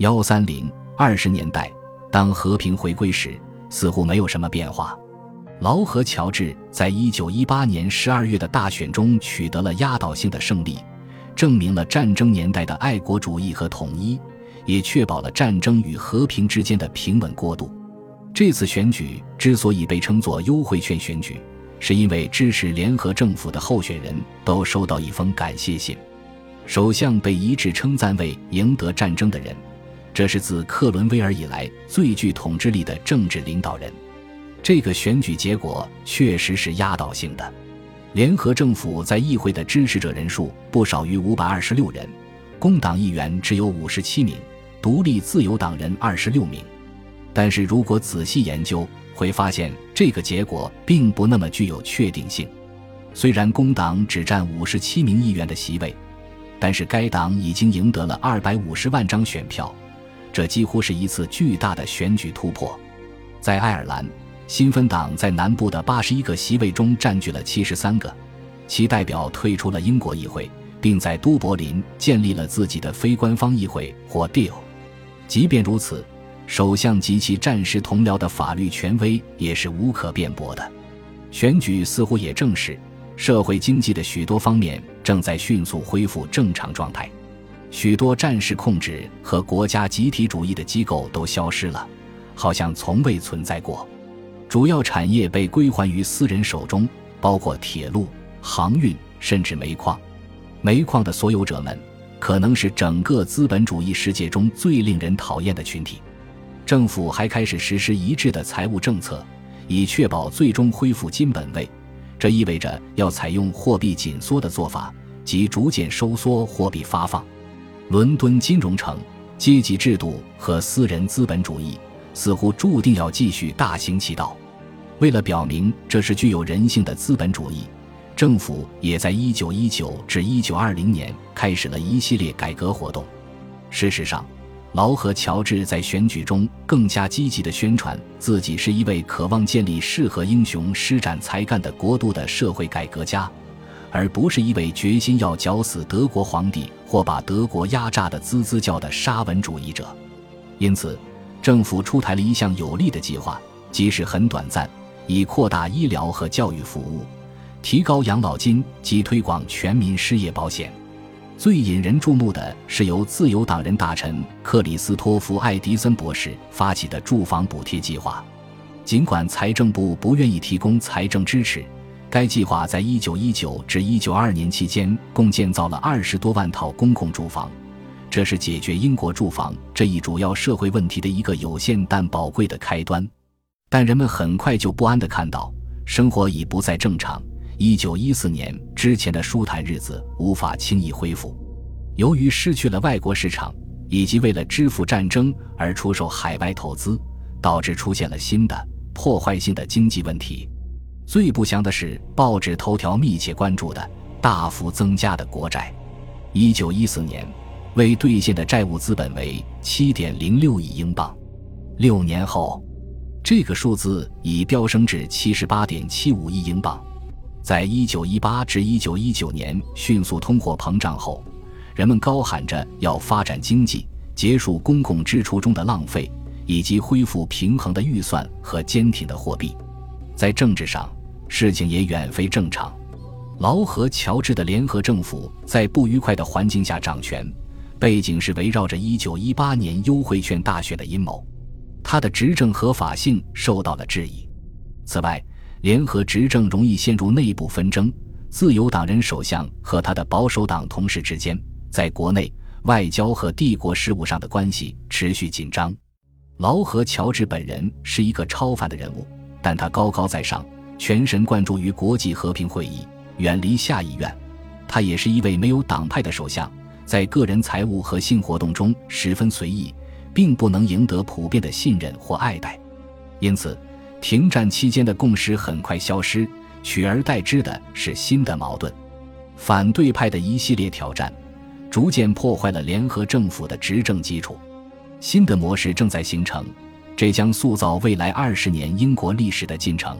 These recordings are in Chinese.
幺三零二十年代，当和平回归时，似乎没有什么变化。劳合乔治在一九一八年十二月的大选中取得了压倒性的胜利，证明了战争年代的爱国主义和统一，也确保了战争与和平之间的平稳过渡。这次选举之所以被称作优惠券选举，是因为支持联合政府的候选人都收到一封感谢信，首相被一致称赞为赢得战争的人。这是自克伦威尔以来最具统治力的政治领导人。这个选举结果确实是压倒性的。联合政府在议会的支持者人数不少于五百二十六人，工党议员只有五十七名，独立自由党人二十六名。但是如果仔细研究，会发现这个结果并不那么具有确定性。虽然工党只占五十七名议员的席位，但是该党已经赢得了二百五十万张选票。这几乎是一次巨大的选举突破。在爱尔兰，新芬党在南部的八十一个席位中占据了七十三个，其代表退出了英国议会，并在都柏林建立了自己的非官方议会或 Deal。即便如此，首相及其战时同僚的法律权威也是无可辩驳的。选举似乎也证实，社会经济的许多方面正在迅速恢复正常状态。许多战时控制和国家集体主义的机构都消失了，好像从未存在过。主要产业被归还于私人手中，包括铁路、航运，甚至煤矿。煤矿的所有者们可能是整个资本主义世界中最令人讨厌的群体。政府还开始实施一致的财务政策，以确保最终恢复金本位。这意味着要采用货币紧缩的做法，即逐渐收缩货币发放。伦敦金融城、阶级制度和私人资本主义似乎注定要继续大行其道。为了表明这是具有人性的资本主义，政府也在1919至1920年开始了一系列改革活动。事实上，劳和乔治在选举中更加积极地宣传自己是一位渴望建立适合英雄施展才干的国度的社会改革家。而不是一位决心要绞死德国皇帝或把德国压榨的滋滋叫的沙文主义者，因此，政府出台了一项有利的计划，即使很短暂，以扩大医疗和教育服务，提高养老金及推广全民失业保险。最引人注目的是由自由党人大臣克里斯托弗·爱迪森博士发起的住房补贴计划，尽管财政部不愿意提供财政支持。该计划在1919至1922年期间共建造了二十多万套公共住房，这是解决英国住房这一主要社会问题的一个有限但宝贵的开端。但人们很快就不安地看到，生活已不再正常。1914年之前的舒坦日子无法轻易恢复，由于失去了外国市场，以及为了支付战争而出售海外投资，导致出现了新的破坏性的经济问题。最不祥的是，报纸头条密切关注的大幅增加的国债。一九一四年，未兑现的债务资本为七点零六亿英镑。六年后，这个数字已飙升至七十八点七五亿英镑。在一九一八至一九一九年迅速通货膨胀后，人们高喊着要发展经济、结束公共支出中的浪费，以及恢复平衡的预算和坚挺的货币。在政治上，事情也远非正常。劳和乔治的联合政府在不愉快的环境下掌权，背景是围绕着1918年优惠券大选的阴谋，他的执政合法性受到了质疑。此外，联合执政容易陷入内部纷争，自由党人首相和他的保守党同事之间在国内、外交和帝国事务上的关系持续紧张。劳和乔治本人是一个超凡的人物，但他高高在上。全神贯注于国际和平会议，远离下议院。他也是一位没有党派的首相，在个人财务和性活动中十分随意，并不能赢得普遍的信任或爱戴。因此，停战期间的共识很快消失，取而代之的是新的矛盾。反对派的一系列挑战，逐渐破坏了联合政府的执政基础。新的模式正在形成，这将塑造未来二十年英国历史的进程。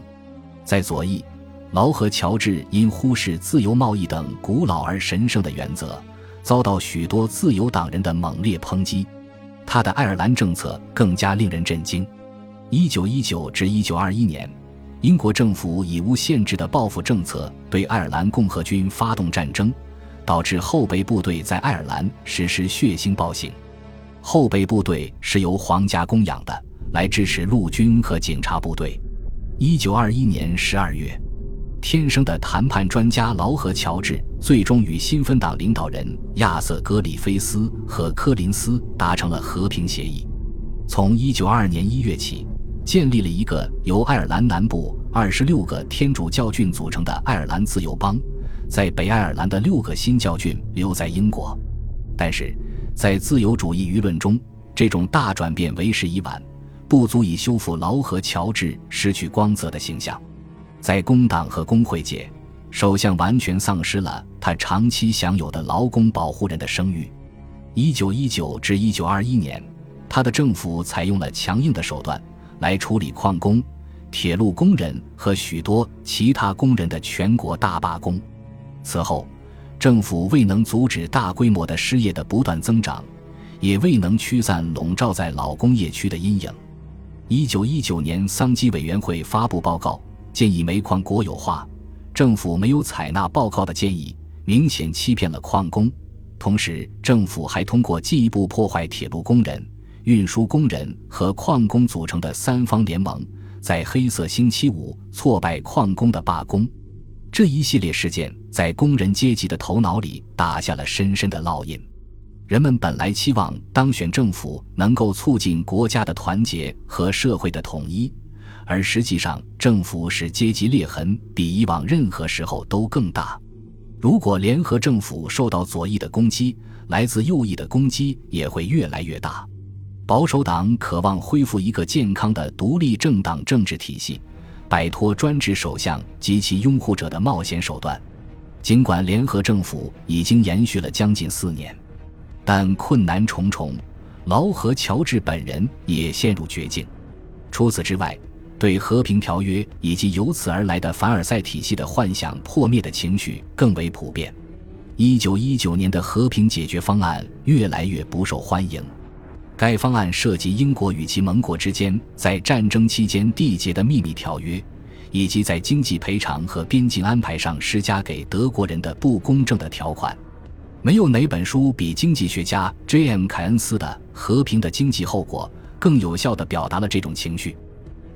在左翼，劳和乔治因忽视自由贸易等古老而神圣的原则，遭到许多自由党人的猛烈抨击。他的爱尔兰政策更加令人震惊。一九一九至一九二一年，英国政府以无限制的报复政策对爱尔兰共和军发动战争，导致后备部队在爱尔兰实施血腥暴行。后备部队是由皇家供养的，来支持陆军和警察部队。一九二一年十二月，天生的谈判专家劳合乔治最终与新芬党领导人亚瑟·格里菲斯和柯林斯达成了和平协议。从一九二二年一月起，建立了一个由爱尔兰南部二十六个天主教郡组成的爱尔兰自由邦，在北爱尔兰的六个新教郡留在英国，但是。在自由主义舆论中，这种大转变为时已晚，不足以修复劳合乔治失去光泽的形象。在工党和工会界，首相完全丧失了他长期享有的劳工保护人的声誉。一九一九至一九二一年，他的政府采用了强硬的手段来处理矿工、铁路工人和许多其他工人的全国大罢工。此后。政府未能阻止大规模的失业的不断增长，也未能驱散笼罩在老工业区的阴影。一九一九年，桑基委员会发布报告，建议煤矿国有化。政府没有采纳报告的建议，明显欺骗了矿工。同时，政府还通过进一步破坏铁路工人、运输工人和矿工组成的三方联盟，在黑色星期五挫败矿工的罢工。这一系列事件在工人阶级的头脑里打下了深深的烙印。人们本来期望当选政府能够促进国家的团结和社会的统一，而实际上，政府使阶级裂痕比以往任何时候都更大。如果联合政府受到左翼的攻击，来自右翼的攻击也会越来越大。保守党渴望恢复一个健康的独立政党政治体系。摆脱专制首相及其拥护者的冒险手段，尽管联合政府已经延续了将近四年，但困难重重。劳合乔治本人也陷入绝境。除此之外，对和平条约以及由此而来的凡尔赛体系的幻想破灭的情绪更为普遍。一九一九年的和平解决方案越来越不受欢迎。该方案涉及英国与其盟国之间在战争期间缔结的秘密条约，以及在经济赔偿和边境安排上施加给德国人的不公正的条款。没有哪本书比经济学家 J.M. 凯恩斯的《和平的经济后果》更有效地表达了这种情绪。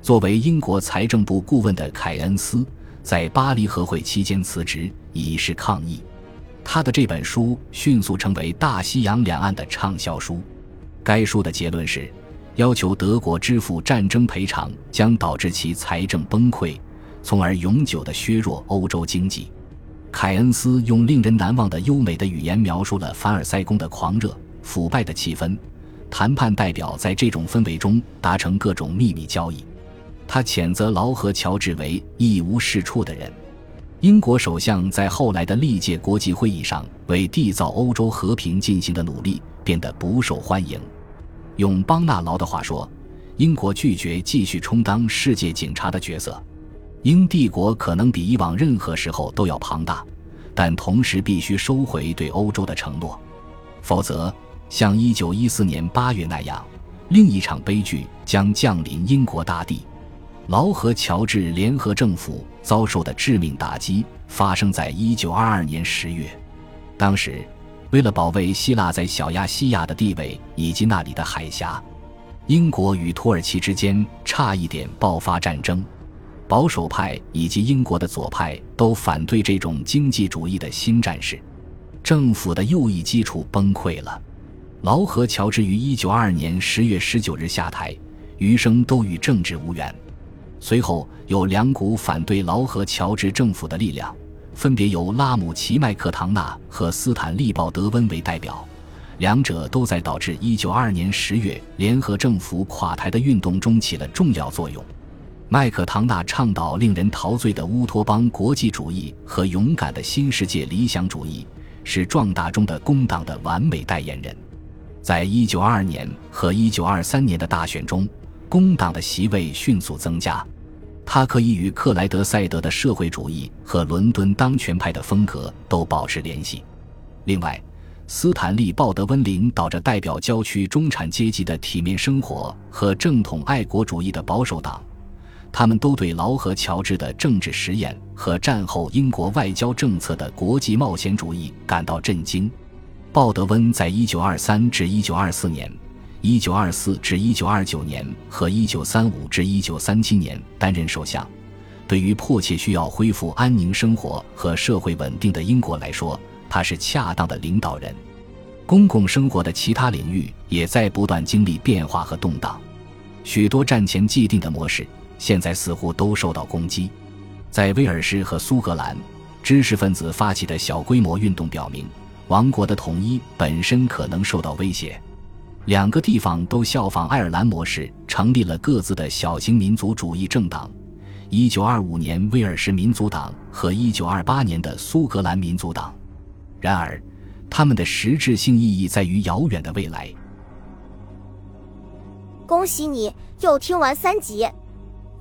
作为英国财政部顾问的凯恩斯，在巴黎和会期间辞职，以示抗议。他的这本书迅速成为大西洋两岸的畅销书。该书的结论是，要求德国支付战争赔偿将导致其财政崩溃，从而永久地削弱欧洲经济。凯恩斯用令人难忘的优美的语言描述了凡尔赛宫的狂热、腐败的气氛。谈判代表在这种氛围中达成各种秘密交易。他谴责劳合乔治为一无是处的人。英国首相在后来的历届国际会议上为缔造欧洲和平进行的努力变得不受欢迎。用邦纳劳的话说，英国拒绝继续充当世界警察的角色。英帝国可能比以往任何时候都要庞大，但同时必须收回对欧洲的承诺，否则，像1914年8月那样，另一场悲剧将降临英国大地。劳合乔治联合政府遭受的致命打击发生在1922年10月，当时。为了保卫希腊在小亚细亚的地位以及那里的海峡，英国与土耳其之间差一点爆发战争。保守派以及英国的左派都反对这种经济主义的新战士，政府的右翼基础崩溃了。劳合乔治于1922年10月19日下台，余生都与政治无缘。随后有两股反对劳合乔治政府的力量。分别由拉姆齐麦克唐纳和斯坦利鲍德温为代表，两者都在导致1922年10月联合政府垮台的运动中起了重要作用。麦克唐纳倡导令人陶醉的乌托邦国际主义和勇敢的新世界理想主义，是壮大中的工党的完美代言人。在1922年和1923年的大选中，工党的席位迅速增加。他可以与克莱德赛德的社会主义和伦敦当权派的风格都保持联系。另外，斯坦利·鲍德温领导着代表郊区中产阶级的体面生活和正统爱国主义的保守党，他们都对劳和乔治的政治实验和战后英国外交政策的国际冒险主义感到震惊。鲍德温在1923至1924年、1924至1929年和1935至1937年担任首相，对于迫切需要恢复安宁生活和社会稳定的英国来说。他是恰当的领导人，公共生活的其他领域也在不断经历变化和动荡，许多战前既定的模式现在似乎都受到攻击。在威尔士和苏格兰，知识分子发起的小规模运动表明，王国的统一本身可能受到威胁。两个地方都效仿爱尔兰模式，成立了各自的小型民族主义政党。一九二五年，威尔士民族党和一九二八年的苏格兰民族党。然而，他们的实质性意义在于遥远的未来。恭喜你又听完三集，